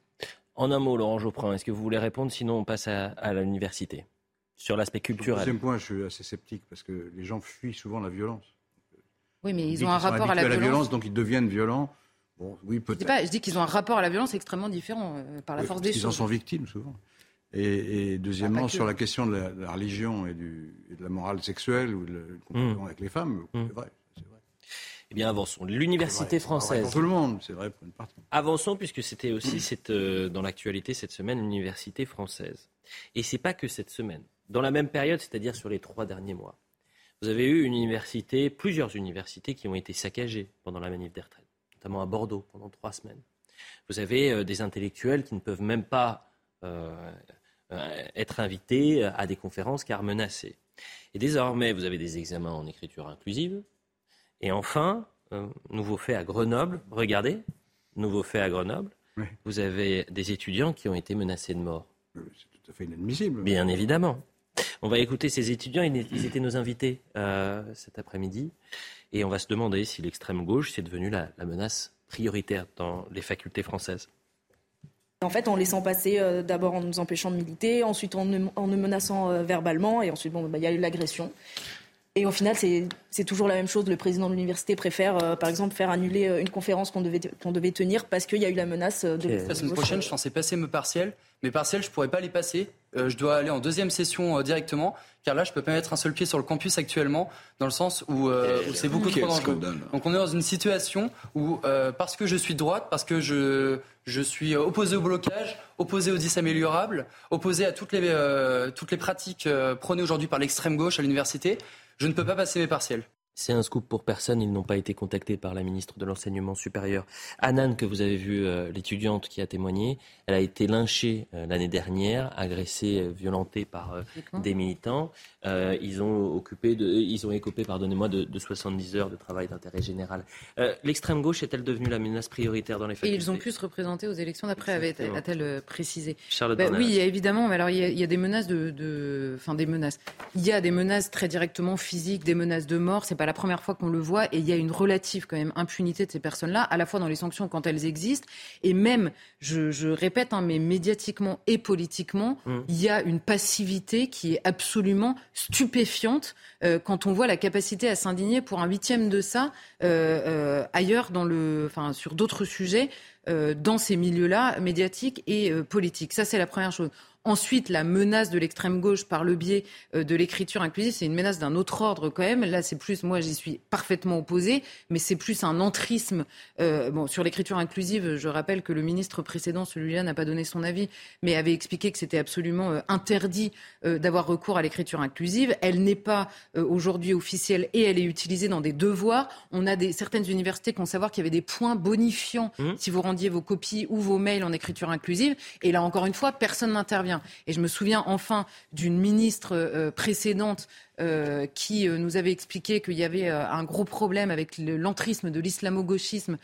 En un mot, Laurent Geoffrin, est-ce que vous voulez répondre? Sinon, on passe à, l'université. Sur l'aspect culturel. Deuxième point, je suis assez sceptique parce que les gens fuient souvent la violence. Oui, mais ils ont un rapport à la, violence. Donc ils deviennent violents. Bon, oui, peut-être. Je, dis qu'ils ont un rapport à la violence extrêmement différent euh, par la force des choses. Ils en sont victimes souvent. Et, deuxièmement, ah, sur la question de la, religion et, du, de la morale sexuelle ou de la comportement mmh. avec les femmes, mmh. c'est vrai. Eh bien, avançons. L'université française. tout le monde, c'est vrai pour une partie. Avançons, puisque c'était aussi <clears throat> cette, euh, dans l'actualité cette semaine, l'université française. Et c'est pas que cette semaine. Dans la même période, c'est-à-dire sur les trois derniers mois, vous avez eu une université, plusieurs universités qui ont été saccagées pendant la manif des retraites, notamment à Bordeaux pendant trois semaines. Vous avez euh, des intellectuels qui ne peuvent même pas euh, être invités à des conférences car menacés. Et désormais, vous avez des examens en écriture inclusive, et enfin, euh, nouveau fait à Grenoble, regardez, nouveau fait à Grenoble, vous avez des étudiants qui ont été menacés de mort. Euh, c'est tout à fait inadmissible. Bien évidemment. On va écouter ces étudiants, ils étaient nos invités euh, cet après-midi, et on va se demander si l'extrême gauche, c'est devenu la, menace prioritaire dans les facultés françaises. En fait, en laissant passer, d'abord en nous empêchant de militer, ensuite en, nous menaçant verbalement, et ensuite, bon, bah, il y a eu l'agression. Et au final, c'est toujours la même chose. Le président de l'université préfère, euh, par exemple, faire annuler euh, une conférence qu'on devait, qu'on devait tenir parce qu'il y a eu la menace euh, de... La semaine prochaine, je pensais passer mes partiels. Mes partiels, je ne pourrais pas les passer. je dois aller en deuxième session directement, car là, je ne peux pas mettre un seul pied sur le campus actuellement, dans le sens où, c'est beaucoup trop dangereux. Donc on est dans une situation où, parce que je suis droite, parce que je, je suis opposé au blocage, opposé aux disaméliorables, opposé à toutes les, toutes les pratiques prônées aujourd'hui par l'extrême gauche à l'université, je ne peux pas passer mes partiels. C'est un scoop pour personne. Ils n'ont pas été contactés par la ministre de l'Enseignement supérieur. Anan, que vous avez vu, euh, l'étudiante qui a témoigné, elle a été lynchée euh, l'année dernière, agressée, euh, violentée par des militants. Ils ont occupé, de, ils ont écopé, pardonnez-moi, de, 70 heures de travail d'intérêt général. L'extrême gauche est-elle devenue la menace prioritaire dans les facultés Et ils ont pu se représenter aux élections d'après, a-t-elle précisé Charlotte bah, Oui, évidemment. Mais alors, il y, a, des menaces de, enfin des menaces. Il y a des menaces très directement physiques, des menaces de mort. C'est pas la première fois qu'on le voit et il y a une relative quand même impunité de ces personnes-là, à la fois dans les sanctions quand elles existent et même, je, répète, hein, mais médiatiquement et politiquement, mmh. il y a une passivité qui est absolument stupéfiante euh, quand on voit la capacité à s'indigner pour un huitième de ça euh, euh, ailleurs dans le, enfin sur d'autres sujets. dans ces milieux-là, médiatiques et politiques. Ça, c'est la première chose. Ensuite, la menace de l'extrême gauche par le biais euh, de l'écriture inclusive, c'est une menace d'un autre ordre quand même. Là, c'est plus, moi, j'y suis parfaitement opposé, mais c'est plus un entrisme. Euh, bon, sur l'écriture inclusive, je rappelle que le ministre précédent, celui-là, n'a pas donné son avis, mais avait expliqué que c'était absolument euh, interdit d'avoir recours à l'écriture inclusive. Elle n'est pas aujourd'hui officielle et elle est utilisée dans des devoirs. On a des, certaines universités qui ont savoir qu'il y avait des points bonifiants mmh. si vous rendiez vos copies ou vos mails en écriture inclusive. Et là, encore une fois, personne n'intervient. Et je me souviens enfin d'une ministre euh, précédente euh, qui euh, nous avait expliqué qu'il y avait un gros problème avec l'entrisme de l'islamo-gauchisme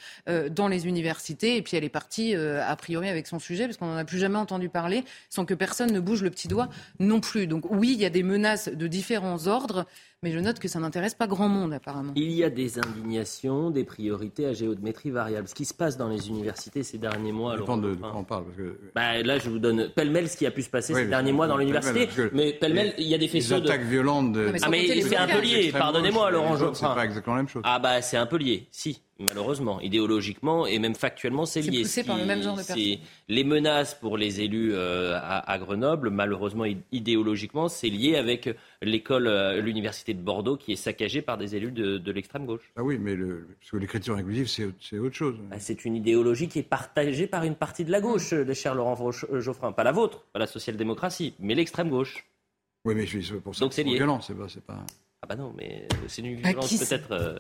dans les universités. Et puis elle est partie, a priori, avec son sujet, parce qu'on n'en a plus jamais entendu parler, sans que personne ne bouge le petit doigt non plus. Donc oui, il y a des menaces de différents ordres. Mais je note que ça n'intéresse pas grand monde, apparemment. Il y a des indignations, des priorités à géométrie variable. Ce qui se passe dans les universités ces derniers mois. Ça dépend de, quoi on parle. Bah, là, je vous donne pêle-mêle ce qui a pu se passer ces derniers mois dans l'université. Mais pêle-mêle, il y a des faisceaux de. attaques violentes. De... Ah, mais c'est un peu lié, pardonnez-moi, Laurent Geoffrin. C'est pas exactement la même chose. Ah, bah, c'est un peu lié, si malheureusement. Idéologiquement et même factuellement, c'est lié. C'est par le même genre de personnes. Les menaces pour les élus euh, à, Grenoble, malheureusement, idéologiquement, c'est lié avec l'école, euh, l'université de Bordeaux qui est saccagée par des élus de, l'extrême gauche. Ah oui, mais l'écriture inclusive, c'est autre chose. Bah, c'est une idéologie qui est partagée par une partie de la gauche, le cher Laurent Geoffrin. Pas la vôtre, pas la social-démocratie, mais l'extrême gauche. Oui, mais je suis pour ça. Donc c'est violent, c'est pas, pas. Ah bah non, mais c'est une violence peut-être euh,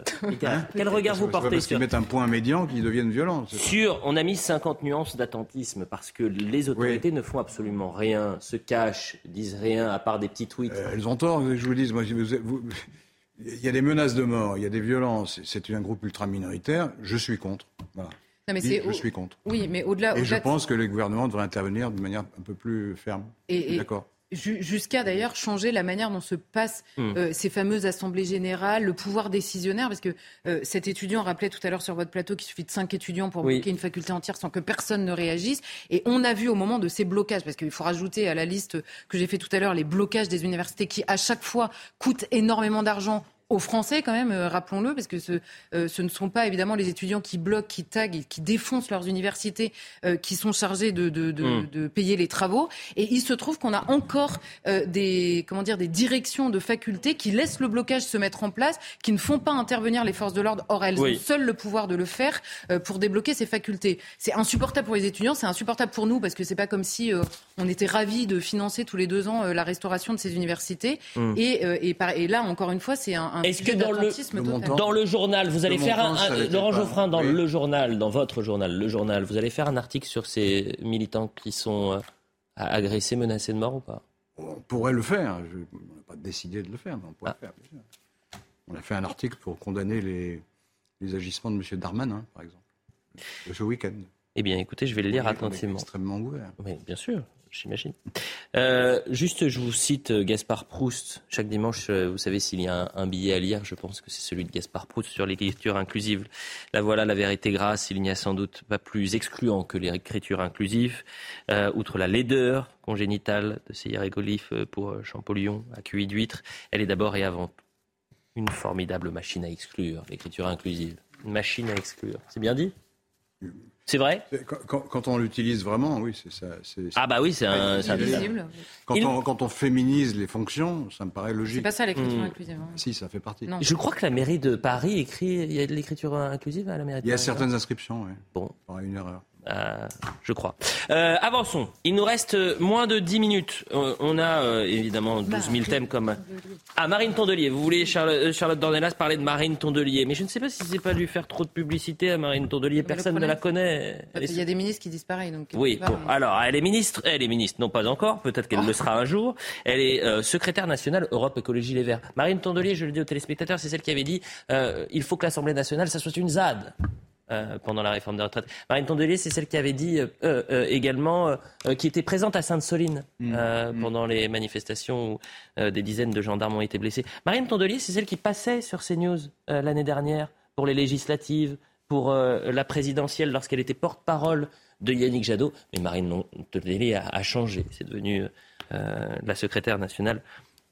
Quel regard vous portez parce sur... mettent un point médian qui deviennent violents. Sur, on a mis 50 nuances d'attentisme parce que les autorités ne font absolument rien, se cachent, disent rien à part des petits tweets. Euh, elles ont tort, je vous dis. Moi, il y a des menaces de mort, il y a des violences. C'est un groupe ultra minoritaire. Je suis contre. Voilà. Non, mais je suis contre. Oui, mais au-delà. Et je pense que le gouvernement devrait intervenir de manière un peu plus ferme. D'accord jusqu'à d'ailleurs changer la manière dont se passent hmm. euh, ces fameuses assemblées générales, le pouvoir décisionnaire, parce que euh, cet étudiant rappelait tout à l'heure sur votre plateau qu'il suffit de cinq étudiants pour bloquer une faculté entière sans que personne ne réagisse. Et on a vu au moment de ces blocages, parce qu'il faut rajouter à la liste que j'ai fait tout à l'heure les blocages des universités qui à chaque fois coûtent énormément d'argent aux Français quand même, euh, rappelons-le, parce que ce, euh, ce, ne sont pas évidemment les étudiants qui bloquent, qui taguent qui défoncent leurs universités euh, qui sont chargés de, de, de, hmm. de, payer les travaux. Et il se trouve qu'on a encore des, comment dire, des directions de facultés qui laissent le blocage se mettre en place, qui ne font pas intervenir les forces de l'ordre. Or, elles ont seules le pouvoir de le faire pour débloquer ces facultés. C'est insupportable pour les étudiants, c'est insupportable pour nous, parce que c'est pas comme si on était ravis de financer tous les deux ans la restauration de ces universités. Hmm. Et, et, et, là, encore une fois, c'est un est-ce que dans le, dans le journal, vous allez faire un, Laurent Geoffrin, dans le journal, dans votre journal, le journal, vous allez faire un article sur ces militants qui sont euh, agressés, menacés de mort ou pas? On pourrait le faire. Je, on n'a pas décidé de le faire, mais on pourrait ah. le faire. On a fait un article pour condamner les, les agissements de M. Darmanin, par exemple, ce week-end. Eh bien, écoutez, je vais le lire attentivement. extrêmement ouvert. Oui, bien sûr j'imagine. Euh, juste, je vous cite euh, Gaspard Proust. Chaque dimanche, euh, vous savez, s'il y a un, billet à lire, je pense que c'est celui de Gaspard Proust sur l'écriture inclusive. La voilà, la vérité grasse. Il n'y a sans doute pas plus excluant que l'écriture inclusive. outre la laideur congénitale de ces hiéroglyphes pour Champollion, à QI d'huître, elle est d'abord et avant une formidable machine à exclure, l'écriture inclusive. Une machine à exclure. C'est bien dit? C'est vrai? Quand, on l'utilise vraiment, oui, c'est ça. Ah bah oui, c'est un... Quand, on, quand on féminise les fonctions, ça me paraît logique. C'est pas ça l'écriture hmm. inclusive. Hein. Si, ça fait partie. Je crois que la mairie de Paris écrit... Il y a de l'écriture inclusive à la mairie de Il y a certaines inscriptions, oui. Bon. une erreur. Euh, je crois. Euh, avançons. Il nous reste moins de 10 minutes. Euh, on a évidemment 12 000 thèmes comme... Ah, Marine Tondelier. Vous voulez, Charlotte, Charlotte Dornelas, parler de Marine Tondelier. Mais je ne sais pas si c'est pas lui faire trop de publicité à Marine Tondelier. Personne ne la connaît. Il y a des ministres qui disparaissent. Donc oui, bon. Alors, elle est ministre. Elle est ministre, non pas encore. Peut-être qu'elle le sera un jour. Elle est secrétaire nationale Europe Écologie Les Verts. Marine Tondelier, je le dis aux téléspectateurs, c'est celle qui avait dit il faut que l'Assemblée nationale, ça soit une ZAD. Euh, pendant la réforme des retraites. Marine Tondelier, c'est celle qui avait dit euh, également, qui était présente à Sainte-Soline mmh. Mmh. pendant les manifestations où des dizaines de gendarmes ont été blessés. Marine Tondelier, c'est celle qui passait sur CNews l'année dernière pour les législatives, pour la présidentielle, lorsqu'elle était porte-parole de Yannick Jadot. Mais Marine Tondelier a, a changé. C'est devenu la secrétaire nationale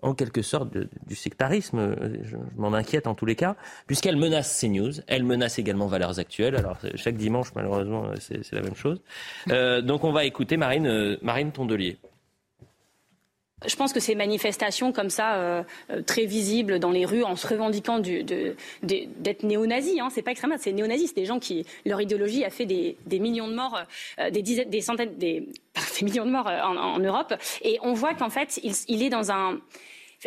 en quelque sorte du sectarisme, euh, je, m'en inquiète en tous les cas, puisqu'elle menace CNews, elle menace également Valeurs Actuelles, alors chaque dimanche malheureusement euh, c'est la même chose. Euh, donc on va écouter Marine, Marine Tondelier. Je pense que ces manifestations comme ça, très visibles dans les rues, en se revendiquant d'être néo-nazis, hein, c'est pas extrêmement, c'est néo-nazis, c'est des gens qui, leur idéologie a fait des, millions de morts, des dizaines, des centaines, des, <laughs> millions de morts en, Europe, et on voit qu'en fait, il, est dans un,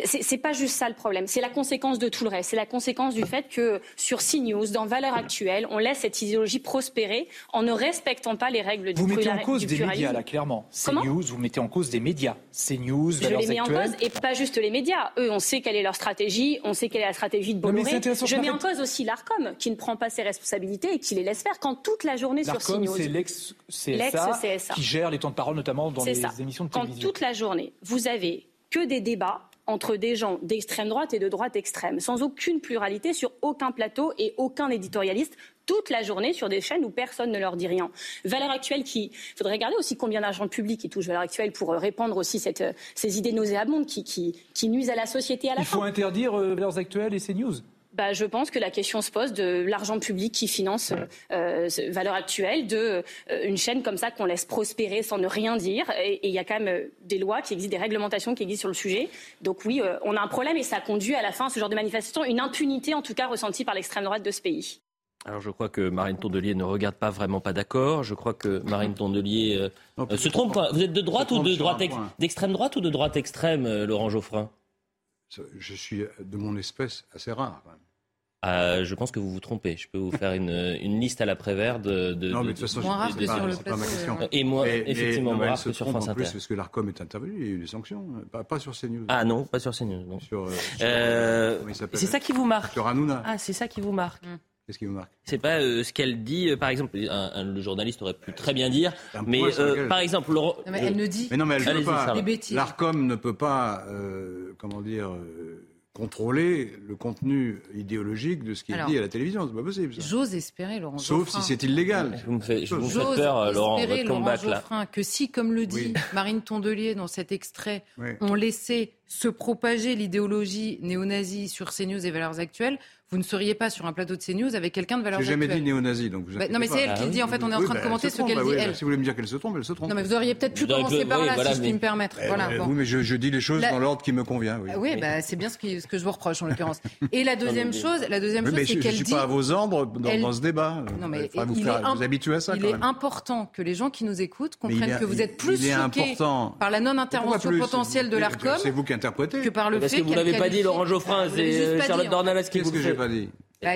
c'est pas juste ça le problème, c'est la conséquence de tout le reste. C'est la conséquence du fait que sur CNews, dans Valeurs Actuelles, on laisse cette idéologie prospérer en ne respectant pas les règles du Vous mettez en cause des médias, là, clairement. CNews, vous mettez en cause des médias. CNews, Je les mets en cause, et pas juste les médias. Eux, on sait quelle est leur stratégie, on sait quelle est la stratégie de Bolloré. Je mets en cause aussi l'ARCOM, qui ne prend pas ses responsabilités et qui les laisse faire quand toute la journée sur CNews. c'est l'ex-CSA qui gère les temps de parole, notamment dans les émissions de télévision. Quand toute la journée, vous avez que des débats entre des gens d'extrême droite et de droite extrême, sans aucune pluralité sur aucun plateau et aucun éditorialiste toute la journée sur des chaînes où personne ne leur dit rien. Valeur actuelle qui, il faudrait regarder aussi combien d'argent public qui touche Valeur actuelle pour euh, répandre aussi cette, euh, ces idées nauséabondes qui, qui, qui, nuisent à la société à la Il faut interdire euh, Valeurs actuelles et ces news bah, je pense que la question se pose de l'argent public qui finance euh, valeur actuelle, de euh, une chaîne comme ça qu'on laisse prospérer sans ne rien dire. Et il y a quand même euh, des lois qui existent, des réglementations qui existent sur le sujet. Donc oui, euh, on a un problème et ça conduit à la fin à ce genre de manifestation, une impunité en tout cas ressentie par l'extrême droite de ce pays. Alors je crois que Marine Tondelier ne regarde pas vraiment pas d'accord. Je crois que Marine Tondelier se trompe. Vous êtes de droite ou de droite d'extrême droite ou de droite extrême, Laurent Geoffrin? Je suis de mon espèce assez rare. Euh, je pense que vous vous trompez. Je peux vous faire une, <laughs> une liste à l'après-vert de, de, Non, mais de toute façon, moins rare que sur le plateau. Et moi, effectivement, moins rare que sur France Inter. En plus, parce que l'ARCOM est intervenu, il y a eu des sanctions. Pas, pas sur CNews. Ah non, pas sur CNews. Non. Sur, euh, euh, c'est ça qui vous marque. Sur Hanouna. Ah, c'est ça qui vous marque. Mm. Qu'est-ce qui vous marque? C'est pas euh, ce qu'elle dit, euh, par exemple. Un, le journaliste aurait pu très bien dire, mais euh, par exemple, non, mais elle ne dit. Mais non, mais elle ne peut pas. L'Arcom ne peut pas, comment dire contrôler le contenu idéologique de ce qui est dit à la télévision. C'est pas possible. J'ose espérer, Laurent Sauf si c'est illégal. Vous me faites, je vous faites peur, Laurent, votre combat là. que si, comme le dit Marine Tondelier dans cet extrait, on laissait se propager l'idéologie néo-nazie sur CNews et Valeurs Actuelles, vous ne seriez pas sur un plateau de CNews avec quelqu'un de valeur J'ai jamais dit néo-nazi, donc vous bah, Non, mais c'est elle qui le dit. En fait, on est en train de bah, commenter ce qu'elle bah dit. elle. Si vous voulez me dire qu'elle se trompe, elle se trompe. Non, mais vous auriez peut-être pu commencer par là, si je puis me permettre. Eh, voilà, Oui, mais je, dis les choses dans l'ordre qui me convient. Oui, bah, c'est bien ce, que je vous reproche en l'occurrence. Et la deuxième chose, la deuxième chose, c'est qu'elle dit. Je ne suis pas à vos ordres dans, ce débat. Non, mais vous, vous habituer à ça. Il est important que les gens qui nous écoutent comprennent que vous êtes plus choqués par la non-intervention potentielle de l'Arcom. C'est vous qui interprétez. Que par le fait que vous l'avez pas dit, Laurent Geoffrin, c'est Charlotte Dornalas qui vous Bah,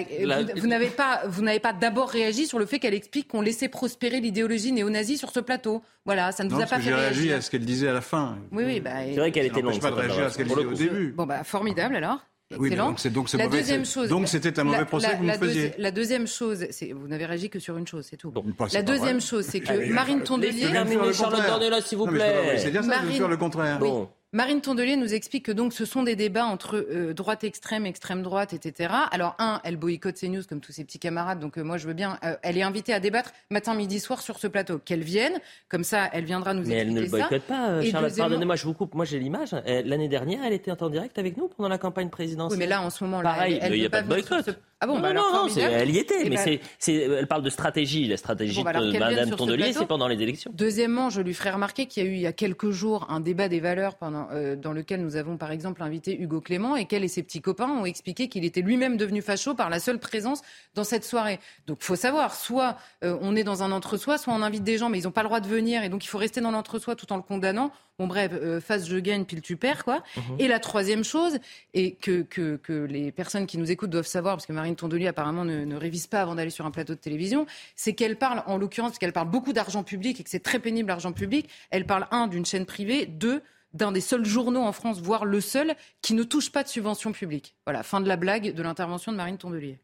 vous, n'avez pas, vous n'avez pas d'abord réagi sur le fait qu'elle explique qu'on laissait prospérer l'idéologie néo-nazie sur ce plateau. Voilà, ça ne vous a pas fait réagir. Réagi à ce qu'elle disait à la fin. Oui, oui, bah, c'est vrai qu'elle était longue. pas de réagir à ce qu'elle disait au début. Bon, bah, formidable alors. Oui, donc c'est donc c'est mauvais. Deuxième chose, donc c'était un mauvais procès que vous me faisiez. la deuxième chose, c'est vous n'avez réagi que sur une chose, c'est tout. la deuxième chose, c'est <laughs> que Marine Tondelier. Charlotte Dornelas, s'il vous plaît. C'est bien ça, de faire le contraire. Bon. Marine Tondelier nous explique que donc ce sont des débats entre euh, droite extrême, extrême droite, etc. Alors un, elle boycotte CNews comme tous ses petits camarades, donc euh, moi je veux bien. Euh, elle est invitée à débattre matin, midi, soir sur ce plateau. Qu'elle vienne, comme ça, elle viendra nous expliquer ça. Mais elle ne le boycotte pas, Charlotte. Pardonnez-moi, je vous coupe. Moi j'ai l'image. L'année dernière, elle était en direct avec nous pendant la campagne présidentielle. Oui, mais là en ce moment, là, Pareil, il n'y a pas de boycott. Ah bon, bah non, non, elle y était, mais ben c'est, elle parle de stratégie. La stratégie bah de Madame Tondelier, c'est pendant les élections. Deuxièmement, je lui ferai remarquer qu'il y a eu il y a quelques jours un débat des valeurs pendant, euh, dans lequel nous avons par exemple invité Hugo Clément et qu'elle et ses petits copains ont expliqué qu'il était lui-même devenu facho par la seule présence dans cette soirée. Donc faut savoir, soit euh, on est dans un entre-soi, soit on invite des gens, mais ils n'ont pas le droit de venir et donc il faut rester dans l'entre-soi tout en le condamnant. Bon bref, euh, face je gagne, pile tu perds quoi. Mhm. Et la troisième chose, et que, que, que, les personnes qui nous écoutent doivent savoir, parce que Marine Tondelier apparemment ne, ne révise pas avant d'aller sur un plateau de télévision, c'est qu'elle parle, en l'occurrence, parce qu'elle parle beaucoup d'argent public et que c'est très pénible l'argent public, elle parle un d'une chaîne privée, deux d'un des seuls journaux en France, voire le seul, qui ne touche pas de subvention publique. Voilà, fin de la blague de l'intervention de Marine Tondelier.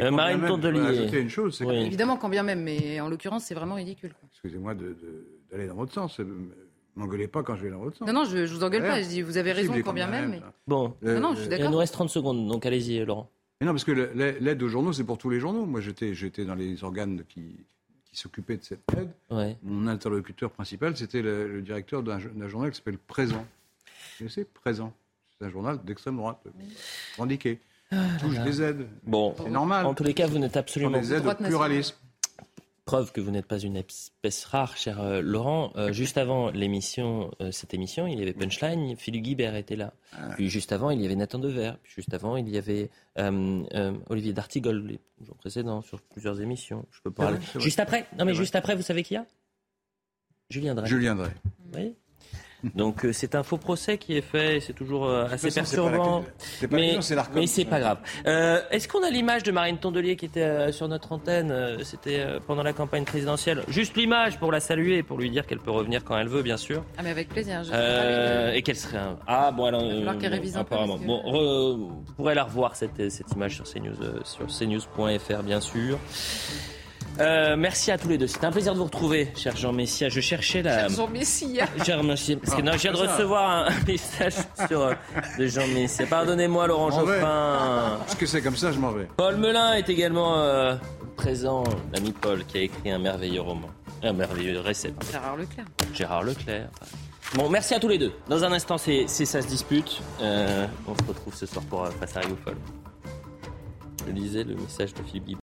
Euh, Marine Tondelier. une chose, Évidemment, quand bien même, mais en l'occurrence, c'est vraiment ridicule. Excusez-moi d'aller dans votre sens. M'engueulez pas quand je vais dans votre sens. Non, non, je, ne vous engueule pas. Je dis, vous avez raison quand bien même. Mais... Bon, non, non, je suis d'accord. Il nous reste 30 secondes, donc allez-y, Laurent. Mais non, parce que l'aide aux journaux, c'est pour tous les journaux. Moi, j'étais dans les organes qui, qui s'occupait de cette aide, mon interlocuteur principal, c'était le, directeur d'un journal qui s'appelle Présent. Vous sais, Présent? C'est un journal d'extrême droite, revendiqué. Ah, touche des aides. Bon, c'est normal. En tous les cas, vous n'êtes absolument des aides au pluralisme. Preuve que vous n'êtes pas une espèce rare, cher euh, Laurent. Euh, juste avant l'émission, euh, cette émission, il y avait Punchline, Philippe Guibert était là. Ah. Puis juste avant, il y avait Nathan Dever. Puis juste avant, il y avait Olivier D'Artigol, les jours précédents, sur plusieurs émissions. Je peux parler. Juste après Non, mais juste après, vous savez qui y a? Julien Drey. Julien Drey. Oui. Donc euh, c'est un faux procès qui est fait, c'est toujours euh, assez perturbant. mais mais c'est pas grave. Euh, est-ce qu'on a l'image de Marine Tondelier qui était sur notre antenne C'était pendant la campagne présidentielle? Juste l'image pour la saluer, pour lui dire qu'elle peut revenir quand elle veut, bien sûr. Ah mais avec plaisir. et qu'elle serait un... ah bon alors apparemment. Bon, vous pourrez la revoir cette, cette image sur CNews sur cnews.fr bien sûr. Euh, merci à tous les deux. C'était un plaisir de vous retrouver, cher Jean Messia. Je cherchais la. Cher Jean Messia. <laughs> Cher Messia. Parce que non, je viens de recevoir un <laughs> message sur, euh, de Jean Messia. Pardonnez-moi, Laurent Geoffrin. Parce que c'est comme ça, je m'en vais. Paul Melun est également euh, présent, l'ami Paul, qui a écrit un merveilleux roman. Un merveilleux récit. Gérard Leclerc. Gérard Leclerc. Bon, merci à tous les deux. Dans un instant, c'est ça se dispute. on se retrouve ce soir pour Face à Rio Je lisais le message de Philippe